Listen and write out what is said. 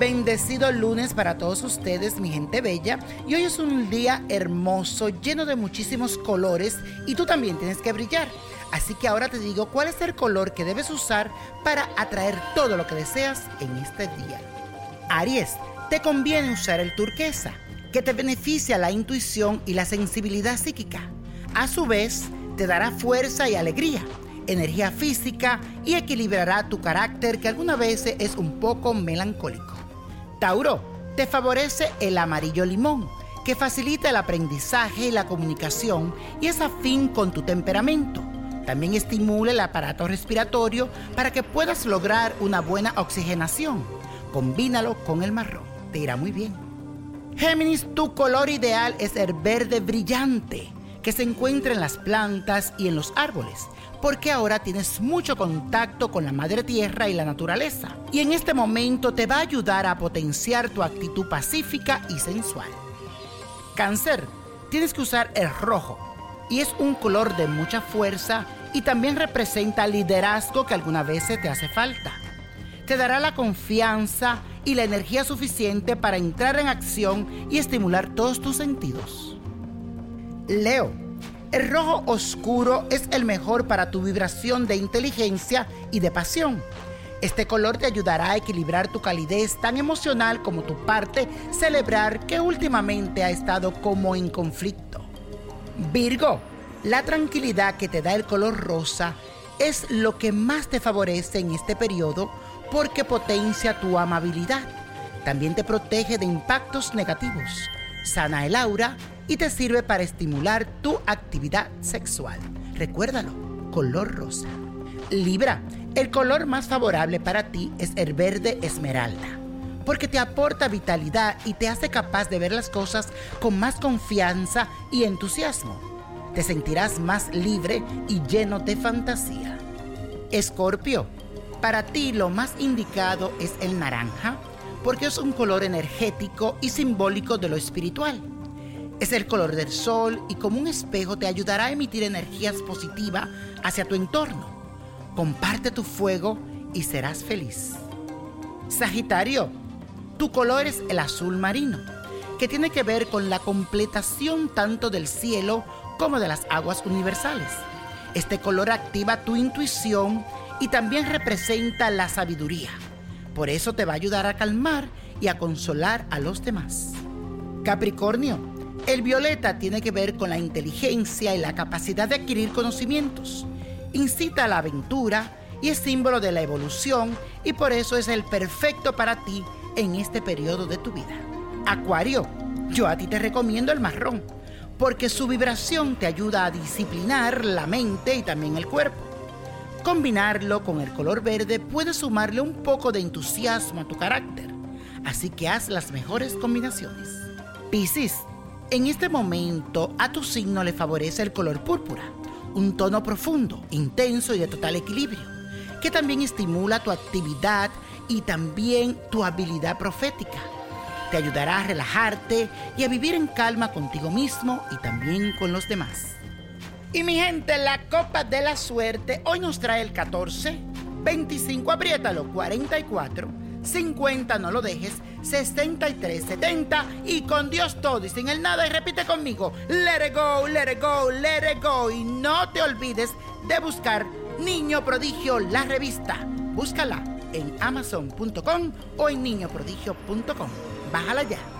Bendecido lunes para todos ustedes, mi gente bella. Y hoy es un día hermoso, lleno de muchísimos colores y tú también tienes que brillar. Así que ahora te digo cuál es el color que debes usar para atraer todo lo que deseas en este día. Aries, te conviene usar el turquesa, que te beneficia la intuición y la sensibilidad psíquica. A su vez, te dará fuerza y alegría, energía física y equilibrará tu carácter que algunas veces es un poco melancólico. Tauro, te favorece el amarillo limón, que facilita el aprendizaje y la comunicación y es afín con tu temperamento. También estimula el aparato respiratorio para que puedas lograr una buena oxigenación. Combínalo con el marrón, te irá muy bien. Géminis, tu color ideal es el verde brillante, que se encuentra en las plantas y en los árboles, porque ahora tienes mucho contacto con la madre tierra y la naturaleza. Y en este momento te va a ayudar a potenciar tu actitud pacífica y sensual. Cáncer, tienes que usar el rojo, y es un color de mucha fuerza y también representa liderazgo que alguna veces te hace falta. Te dará la confianza y la energía suficiente para entrar en acción y estimular todos tus sentidos. Leo, el rojo oscuro es el mejor para tu vibración de inteligencia y de pasión. Este color te ayudará a equilibrar tu calidez tan emocional como tu parte celebrar que últimamente ha estado como en conflicto. Virgo, la tranquilidad que te da el color rosa es lo que más te favorece en este periodo porque potencia tu amabilidad. También te protege de impactos negativos, sana el aura y te sirve para estimular tu actividad sexual. Recuérdalo, color rosa. Libra, el color más favorable para ti es el verde esmeralda, porque te aporta vitalidad y te hace capaz de ver las cosas con más confianza y entusiasmo. Te sentirás más libre y lleno de fantasía. Escorpio, para ti lo más indicado es el naranja, porque es un color energético y simbólico de lo espiritual. Es el color del sol y como un espejo te ayudará a emitir energías positivas hacia tu entorno. Comparte tu fuego y serás feliz. Sagitario, tu color es el azul marino, que tiene que ver con la completación tanto del cielo como de las aguas universales. Este color activa tu intuición y también representa la sabiduría. Por eso te va a ayudar a calmar y a consolar a los demás. Capricornio, el violeta tiene que ver con la inteligencia y la capacidad de adquirir conocimientos. Incita a la aventura y es símbolo de la evolución y por eso es el perfecto para ti en este periodo de tu vida. Acuario, yo a ti te recomiendo el marrón, porque su vibración te ayuda a disciplinar la mente y también el cuerpo. Combinarlo con el color verde puede sumarle un poco de entusiasmo a tu carácter, así que haz las mejores combinaciones. Piscis, en este momento a tu signo le favorece el color púrpura, un tono profundo, intenso y de total equilibrio, que también estimula tu actividad y también tu habilidad profética. Te ayudará a relajarte y a vivir en calma contigo mismo y también con los demás. Y mi gente, la copa de la suerte hoy nos trae el 14, 25, apriétalo, 44, 50, no lo dejes, 63, 70 y con Dios todo y sin el nada y repite conmigo, let it go, let it go, let it go y no te olvides de buscar Niño Prodigio, la revista. Búscala en amazon.com o en niñoprodigio.com. Bájala ya.